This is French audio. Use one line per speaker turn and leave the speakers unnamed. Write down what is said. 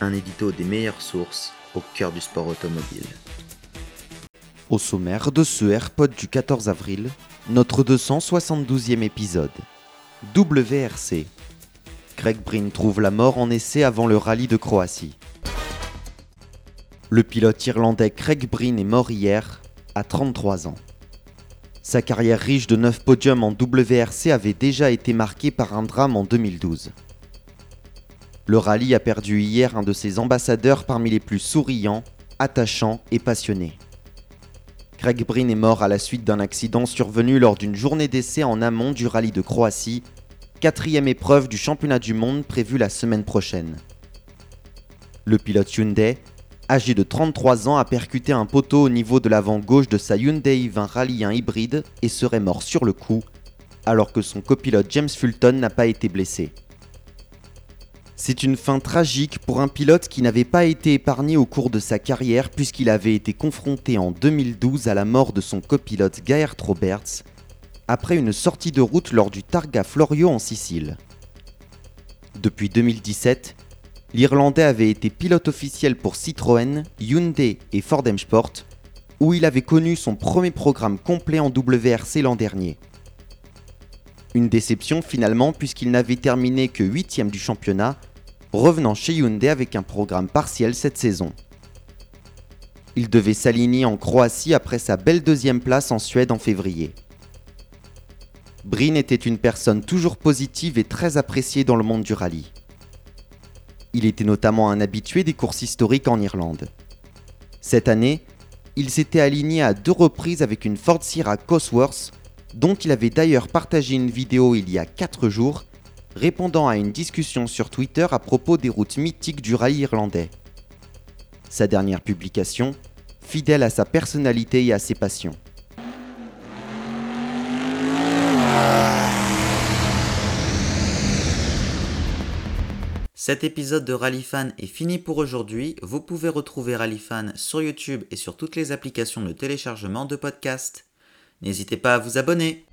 Un édito des meilleures sources au cœur du sport automobile. Au sommaire de ce AirPod du 14 avril, notre 272e épisode. WRC. Greg Breen trouve la mort en essai avant le rallye de Croatie. Le pilote irlandais Craig Breen est mort hier, à 33 ans. Sa carrière riche de 9 podiums en WRC avait déjà été marquée par un drame en 2012. Le rallye a perdu hier un de ses ambassadeurs parmi les plus souriants, attachants et passionnés. Craig Breen est mort à la suite d'un accident survenu lors d'une journée d'essai en amont du rallye de Croatie, quatrième épreuve du championnat du monde prévue la semaine prochaine. Le pilote Hyundai, âgé de 33 ans, a percuté un poteau au niveau de l'avant gauche de sa Hyundai i20 Rallye 1 hybride et serait mort sur le coup, alors que son copilote James Fulton n'a pas été blessé. C'est une fin tragique pour un pilote qui n'avait pas été épargné au cours de sa carrière puisqu'il avait été confronté en 2012 à la mort de son copilote Gaert Roberts après une sortie de route lors du Targa Florio en Sicile. Depuis 2017, l'Irlandais avait été pilote officiel pour Citroën, Hyundai et Ford M Sport, où il avait connu son premier programme complet en WRC l'an dernier. Une déception finalement puisqu'il n'avait terminé que 8 du championnat, revenant chez Hyundai avec un programme partiel cette saison. Il devait s'aligner en Croatie après sa belle deuxième place en Suède en février. Breen était une personne toujours positive et très appréciée dans le monde du rallye. Il était notamment un habitué des courses historiques en Irlande. Cette année, il s'était aligné à deux reprises avec une Ford Sierra Cosworth, dont il avait d'ailleurs partagé une vidéo il y a 4 jours, répondant à une discussion sur Twitter à propos des routes mythiques du rallye irlandais. Sa dernière publication, fidèle à sa personnalité et à ses passions. Cet épisode de Rallyfan est fini pour aujourd'hui. Vous pouvez retrouver Rallyfan sur YouTube et sur toutes les applications de téléchargement de podcasts. N'hésitez pas à vous abonner.